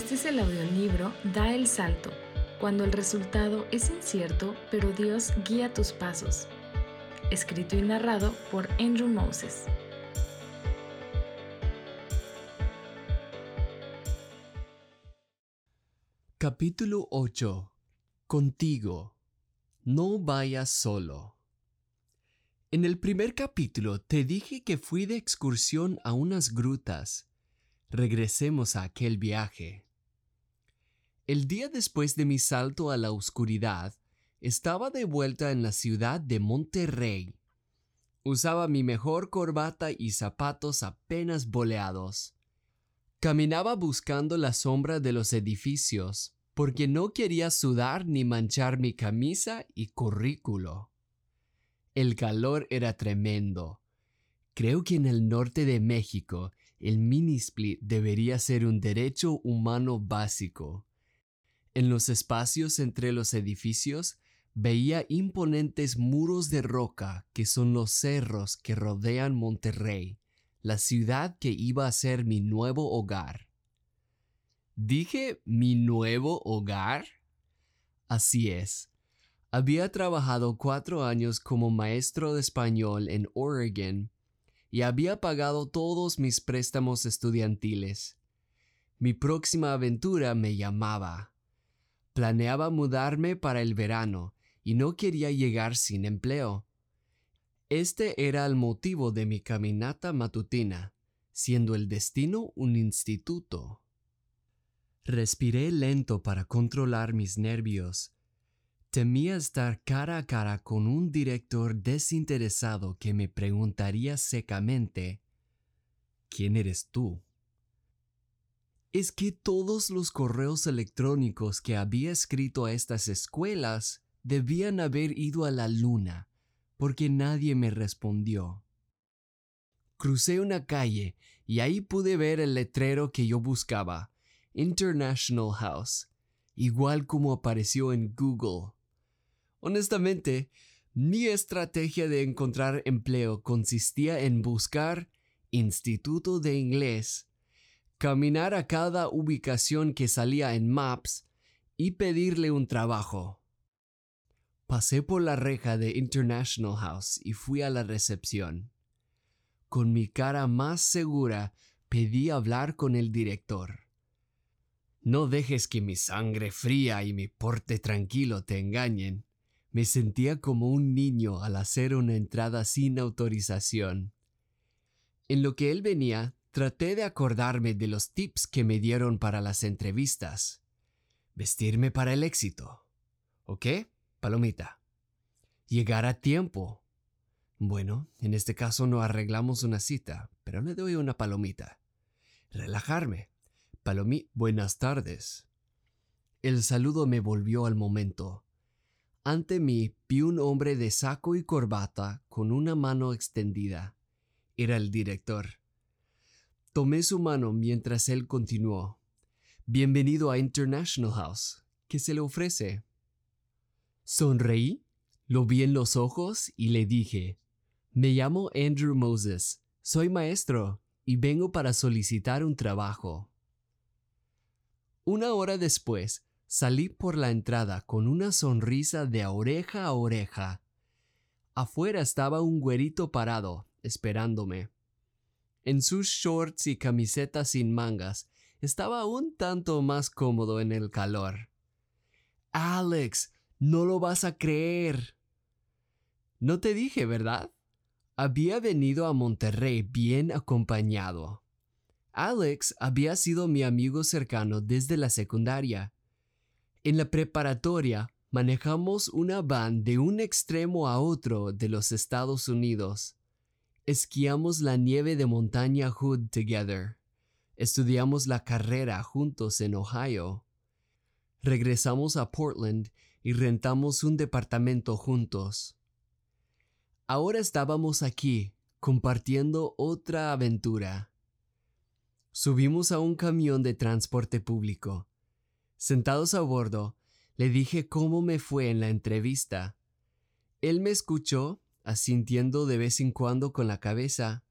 Este es el audiolibro Da el Salto, cuando el resultado es incierto, pero Dios guía tus pasos. Escrito y narrado por Andrew Moses. Capítulo 8 Contigo. No vayas solo. En el primer capítulo te dije que fui de excursión a unas grutas. Regresemos a aquel viaje. El día después de mi salto a la oscuridad, estaba de vuelta en la ciudad de Monterrey. Usaba mi mejor corbata y zapatos apenas boleados. Caminaba buscando la sombra de los edificios, porque no quería sudar ni manchar mi camisa y currículo. El calor era tremendo. Creo que en el norte de México el mini-split debería ser un derecho humano básico. En los espacios entre los edificios veía imponentes muros de roca que son los cerros que rodean Monterrey, la ciudad que iba a ser mi nuevo hogar. ¿Dije mi nuevo hogar? Así es. Había trabajado cuatro años como maestro de español en Oregon y había pagado todos mis préstamos estudiantiles. Mi próxima aventura me llamaba. Planeaba mudarme para el verano y no quería llegar sin empleo. Este era el motivo de mi caminata matutina, siendo el destino un instituto. Respiré lento para controlar mis nervios Temía estar cara a cara con un director desinteresado que me preguntaría secamente, ¿quién eres tú? Es que todos los correos electrónicos que había escrito a estas escuelas debían haber ido a la luna, porque nadie me respondió. Crucé una calle y ahí pude ver el letrero que yo buscaba, International House, igual como apareció en Google. Honestamente, mi estrategia de encontrar empleo consistía en buscar instituto de inglés, caminar a cada ubicación que salía en Maps y pedirle un trabajo. Pasé por la reja de International House y fui a la recepción. Con mi cara más segura pedí hablar con el director. No dejes que mi sangre fría y mi porte tranquilo te engañen. Me sentía como un niño al hacer una entrada sin autorización. En lo que él venía, traté de acordarme de los tips que me dieron para las entrevistas. Vestirme para el éxito. ¿Ok? Palomita. Llegar a tiempo. Bueno, en este caso no arreglamos una cita, pero le doy una palomita. Relajarme. Palomí, buenas tardes. El saludo me volvió al momento. Ante mí vi un hombre de saco y corbata con una mano extendida. Era el director. Tomé su mano mientras él continuó. Bienvenido a International House. ¿Qué se le ofrece? Sonreí, lo vi en los ojos y le dije, me llamo Andrew Moses, soy maestro y vengo para solicitar un trabajo. Una hora después, Salí por la entrada con una sonrisa de oreja a oreja. Afuera estaba un güerito parado, esperándome. En sus shorts y camiseta sin mangas, estaba un tanto más cómodo en el calor. Alex, no lo vas a creer. No te dije, ¿verdad? Había venido a Monterrey bien acompañado. Alex había sido mi amigo cercano desde la secundaria en la preparatoria manejamos una van de un extremo a otro de los Estados Unidos. Esquiamos la nieve de montaña Hood together. Estudiamos la carrera juntos en Ohio. Regresamos a Portland y rentamos un departamento juntos. Ahora estábamos aquí, compartiendo otra aventura. Subimos a un camión de transporte público Sentados a bordo, le dije cómo me fue en la entrevista. Él me escuchó, asintiendo de vez en cuando con la cabeza.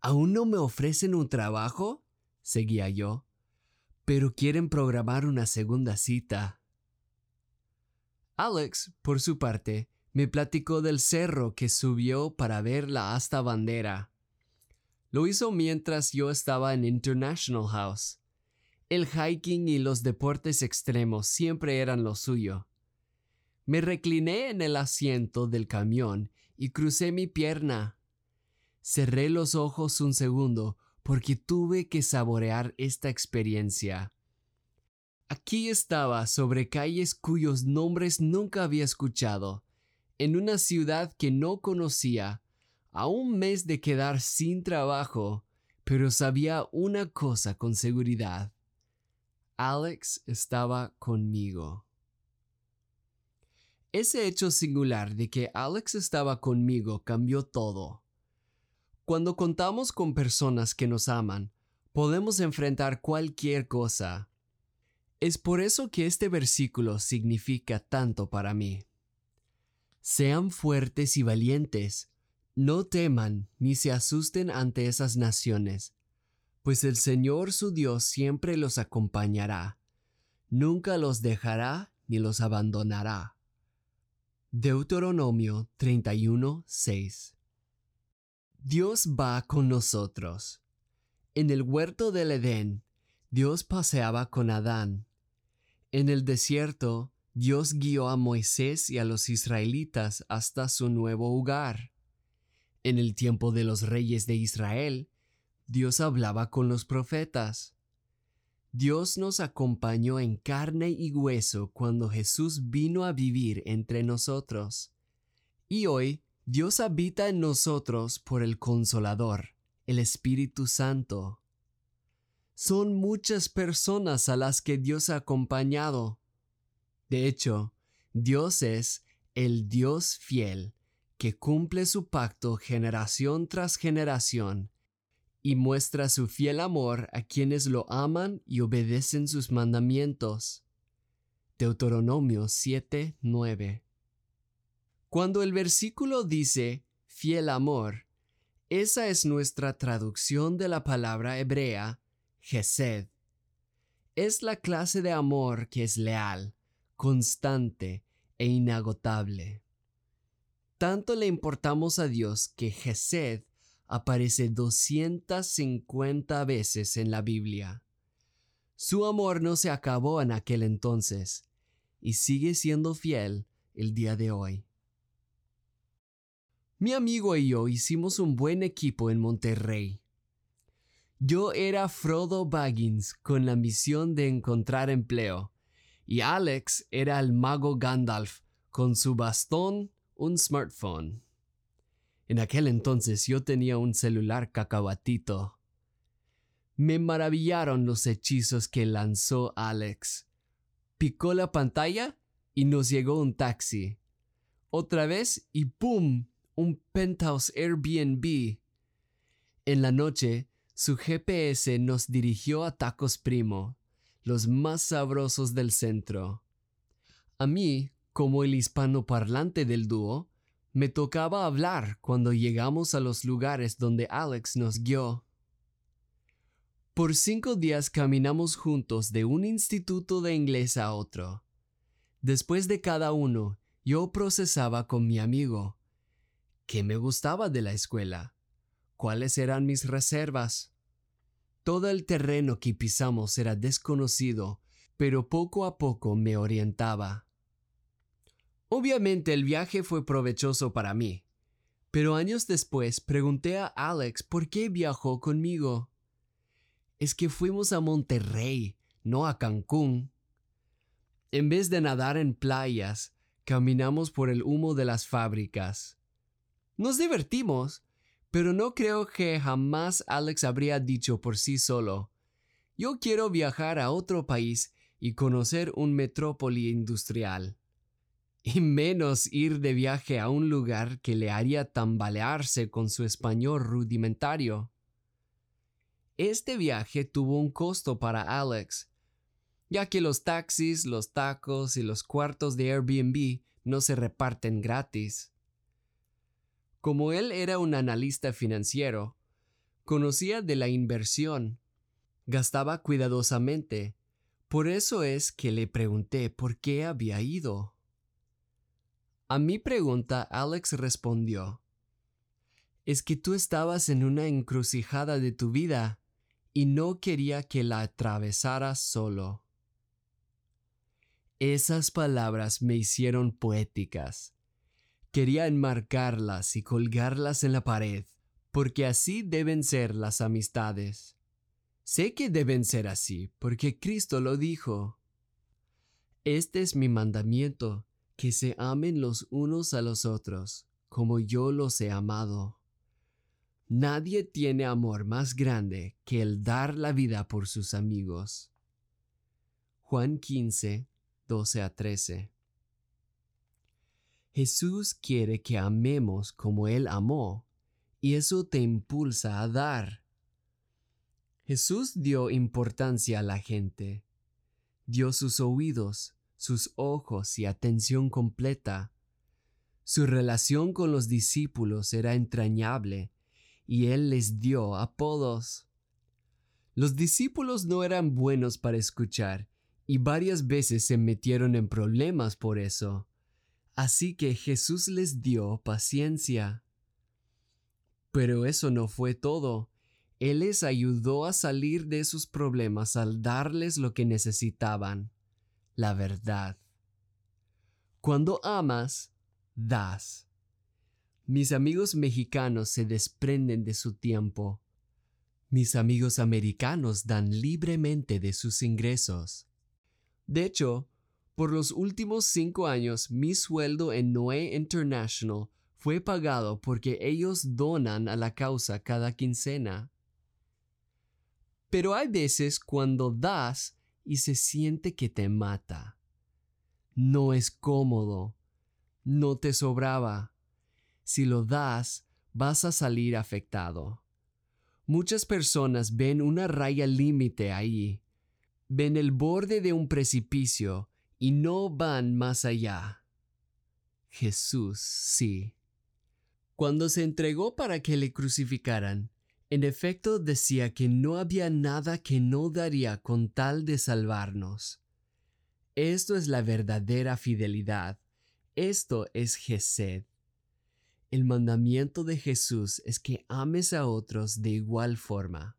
¿Aún no me ofrecen un trabajo? seguía yo. pero quieren programar una segunda cita. Alex, por su parte, me platicó del cerro que subió para ver la asta bandera. Lo hizo mientras yo estaba en International House. El hiking y los deportes extremos siempre eran lo suyo. Me recliné en el asiento del camión y crucé mi pierna. Cerré los ojos un segundo porque tuve que saborear esta experiencia. Aquí estaba sobre calles cuyos nombres nunca había escuchado, en una ciudad que no conocía, a un mes de quedar sin trabajo, pero sabía una cosa con seguridad. Alex estaba conmigo. Ese hecho singular de que Alex estaba conmigo cambió todo. Cuando contamos con personas que nos aman, podemos enfrentar cualquier cosa. Es por eso que este versículo significa tanto para mí. Sean fuertes y valientes, no teman ni se asusten ante esas naciones, pues el Señor su Dios siempre los acompañará, nunca los dejará ni los abandonará. Deuteronomio 31, 6 Dios va con nosotros. En el huerto del Edén, Dios paseaba con Adán. En el desierto, Dios guió a Moisés y a los israelitas hasta su nuevo hogar. En el tiempo de los reyes de Israel, Dios hablaba con los profetas. Dios nos acompañó en carne y hueso cuando Jesús vino a vivir entre nosotros. Y hoy Dios habita en nosotros por el Consolador, el Espíritu Santo. Son muchas personas a las que Dios ha acompañado. De hecho, Dios es el Dios fiel que cumple su pacto generación tras generación y muestra su fiel amor a quienes lo aman y obedecen sus mandamientos. Deuteronomio 7:9 cuando el versículo dice fiel amor, esa es nuestra traducción de la palabra hebrea gesed. Es la clase de amor que es leal, constante e inagotable. Tanto le importamos a Dios que gesed aparece 250 veces en la Biblia. Su amor no se acabó en aquel entonces y sigue siendo fiel el día de hoy. Mi amigo y yo hicimos un buen equipo en Monterrey. Yo era Frodo Baggins con la misión de encontrar empleo, y Alex era el mago Gandalf con su bastón, un smartphone. En aquel entonces yo tenía un celular cacahuatito. Me maravillaron los hechizos que lanzó Alex. Picó la pantalla y nos llegó un taxi. Otra vez y ¡pum! un penthouse Airbnb. En la noche, su GPS nos dirigió a Tacos Primo, los más sabrosos del centro. A mí, como el hispanoparlante del dúo, me tocaba hablar cuando llegamos a los lugares donde Alex nos guió. Por cinco días caminamos juntos de un instituto de inglés a otro. Después de cada uno, yo procesaba con mi amigo, ¿Qué me gustaba de la escuela? ¿Cuáles eran mis reservas? Todo el terreno que pisamos era desconocido, pero poco a poco me orientaba. Obviamente el viaje fue provechoso para mí, pero años después pregunté a Alex por qué viajó conmigo. Es que fuimos a Monterrey, no a Cancún. En vez de nadar en playas, caminamos por el humo de las fábricas. Nos divertimos, pero no creo que jamás Alex habría dicho por sí solo, yo quiero viajar a otro país y conocer un metrópoli industrial. Y menos ir de viaje a un lugar que le haría tambalearse con su español rudimentario. Este viaje tuvo un costo para Alex, ya que los taxis, los tacos y los cuartos de Airbnb no se reparten gratis. Como él era un analista financiero, conocía de la inversión. Gastaba cuidadosamente. Por eso es que le pregunté por qué había ido. A mi pregunta, Alex respondió, Es que tú estabas en una encrucijada de tu vida y no quería que la atravesaras solo. Esas palabras me hicieron poéticas. Quería enmarcarlas y colgarlas en la pared, porque así deben ser las amistades. Sé que deben ser así, porque Cristo lo dijo. Este es mi mandamiento, que se amen los unos a los otros, como yo los he amado. Nadie tiene amor más grande que el dar la vida por sus amigos. Juan 15, 12 a 13. Jesús quiere que amemos como Él amó, y eso te impulsa a dar. Jesús dio importancia a la gente, dio sus oídos, sus ojos y atención completa. Su relación con los discípulos era entrañable y él les dio apodos. Los discípulos no eran buenos para escuchar y varias veces se metieron en problemas por eso. Así que Jesús les dio paciencia. Pero eso no fue todo. Él les ayudó a salir de sus problemas al darles lo que necesitaban, la verdad. Cuando amas, das. Mis amigos mexicanos se desprenden de su tiempo. Mis amigos americanos dan libremente de sus ingresos. De hecho, por los últimos cinco años mi sueldo en Noé International fue pagado porque ellos donan a la causa cada quincena. Pero hay veces cuando das y se siente que te mata. No es cómodo. No te sobraba si lo das, vas a salir afectado. Muchas personas ven una raya límite ahí, ven el borde de un precipicio y no van más allá. Jesús sí. Cuando se entregó para que le crucificaran, en efecto decía que no había nada que no daría con tal de salvarnos. Esto es la verdadera fidelidad. Esto es Gesed. El mandamiento de Jesús es que ames a otros de igual forma.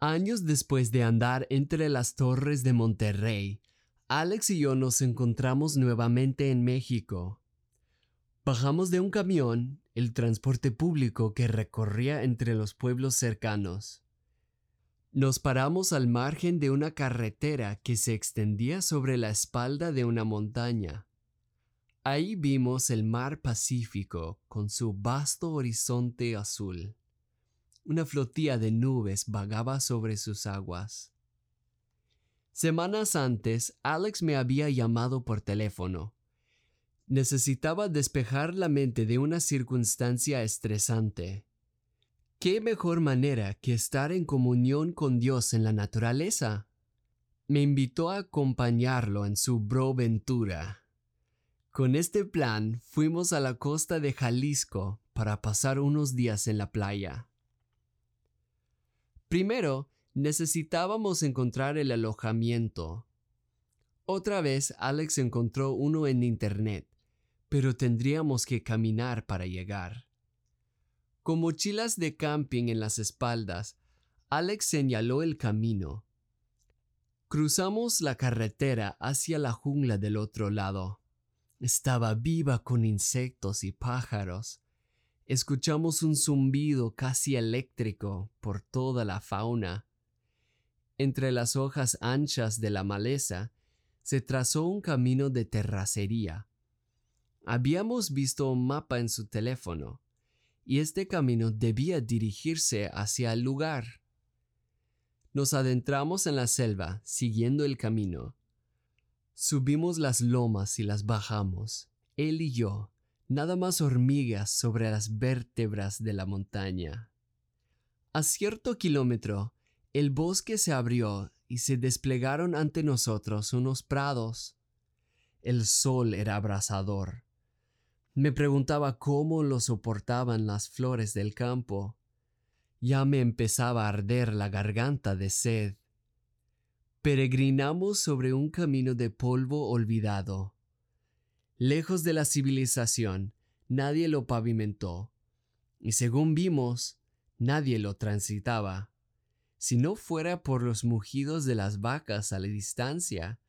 Años después de andar entre las torres de Monterrey, Alex y yo nos encontramos nuevamente en México. Bajamos de un camión, el transporte público que recorría entre los pueblos cercanos. Nos paramos al margen de una carretera que se extendía sobre la espalda de una montaña. Ahí vimos el mar Pacífico con su vasto horizonte azul. Una flotilla de nubes vagaba sobre sus aguas. Semanas antes, Alex me había llamado por teléfono. Necesitaba despejar la mente de una circunstancia estresante. ¿Qué mejor manera que estar en comunión con Dios en la naturaleza? Me invitó a acompañarlo en su broventura con este plan fuimos a la costa de Jalisco para pasar unos días en la playa. Primero, necesitábamos encontrar el alojamiento. Otra vez Alex encontró uno en Internet, pero tendríamos que caminar para llegar. Con mochilas de camping en las espaldas, Alex señaló el camino. Cruzamos la carretera hacia la jungla del otro lado. Estaba viva con insectos y pájaros. Escuchamos un zumbido casi eléctrico por toda la fauna. Entre las hojas anchas de la maleza se trazó un camino de terracería. Habíamos visto un mapa en su teléfono, y este camino debía dirigirse hacia el lugar. Nos adentramos en la selva siguiendo el camino Subimos las lomas y las bajamos, él y yo, nada más hormigas sobre las vértebras de la montaña. A cierto kilómetro, el bosque se abrió y se desplegaron ante nosotros unos prados. El sol era abrasador. Me preguntaba cómo lo soportaban las flores del campo. Ya me empezaba a arder la garganta de sed. Peregrinamos sobre un camino de polvo olvidado. Lejos de la civilización, nadie lo pavimentó, y según vimos, nadie lo transitaba. Si no fuera por los mugidos de las vacas a la distancia,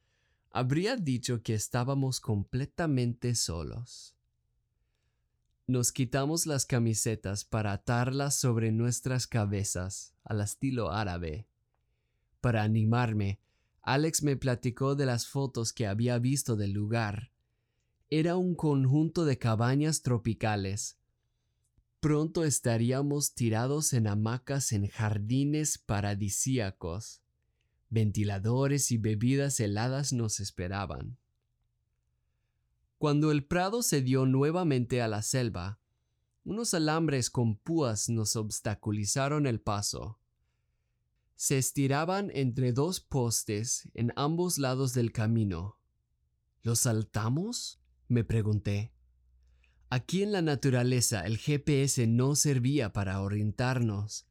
habría dicho que estábamos completamente solos. Nos quitamos las camisetas para atarlas sobre nuestras cabezas al estilo árabe. Para animarme, Alex me platicó de las fotos que había visto del lugar. Era un conjunto de cabañas tropicales. Pronto estaríamos tirados en hamacas en jardines paradisíacos. Ventiladores y bebidas heladas nos esperaban. Cuando el prado se dio nuevamente a la selva, unos alambres con púas nos obstaculizaron el paso se estiraban entre dos postes en ambos lados del camino. ¿Los saltamos? me pregunté. Aquí en la naturaleza el GPS no servía para orientarnos.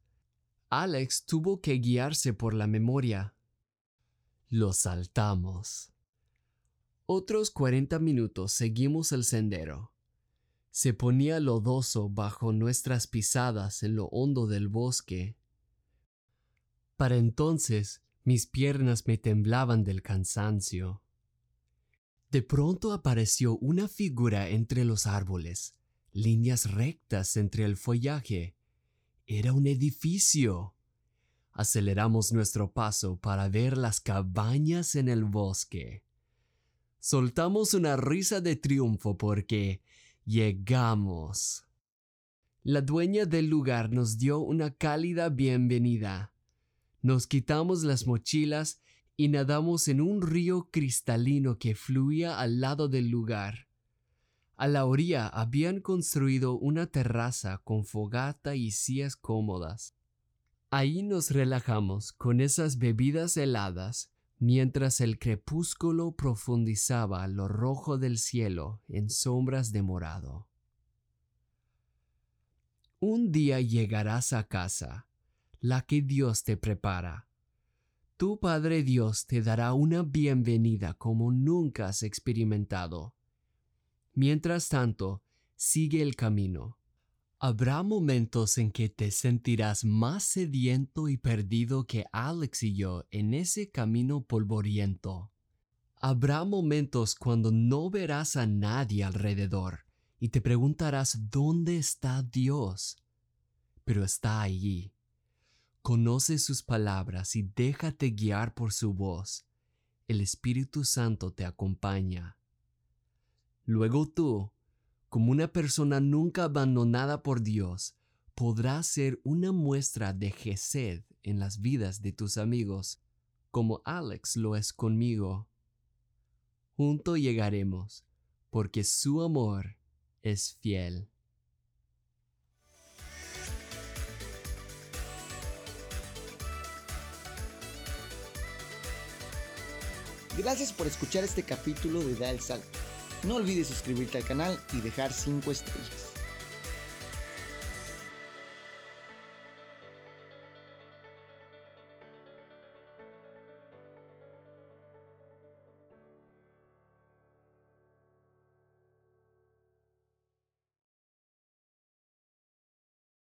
Alex tuvo que guiarse por la memoria. Los saltamos. Otros cuarenta minutos seguimos el sendero. Se ponía lodoso bajo nuestras pisadas en lo hondo del bosque para entonces mis piernas me temblaban del cansancio. De pronto apareció una figura entre los árboles, líneas rectas entre el follaje. Era un edificio. Aceleramos nuestro paso para ver las cabañas en el bosque. Soltamos una risa de triunfo porque llegamos. La dueña del lugar nos dio una cálida bienvenida nos quitamos las mochilas y nadamos en un río cristalino que fluía al lado del lugar. A la orilla habían construido una terraza con fogata y sillas cómodas. Ahí nos relajamos con esas bebidas heladas mientras el crepúsculo profundizaba lo rojo del cielo en sombras de morado. Un día llegarás a casa la que Dios te prepara. Tu Padre Dios te dará una bienvenida como nunca has experimentado. Mientras tanto, sigue el camino. Habrá momentos en que te sentirás más sediento y perdido que Alex y yo en ese camino polvoriento. Habrá momentos cuando no verás a nadie alrededor y te preguntarás dónde está Dios. Pero está allí, Conoce sus palabras y déjate guiar por su voz. El Espíritu Santo te acompaña. Luego tú, como una persona nunca abandonada por Dios, podrás ser una muestra de Gesed en las vidas de tus amigos, como Alex lo es conmigo. Junto llegaremos, porque su amor es fiel. Gracias por escuchar este capítulo de Da el Salto. No olvides suscribirte al canal y dejar 5 estrellas.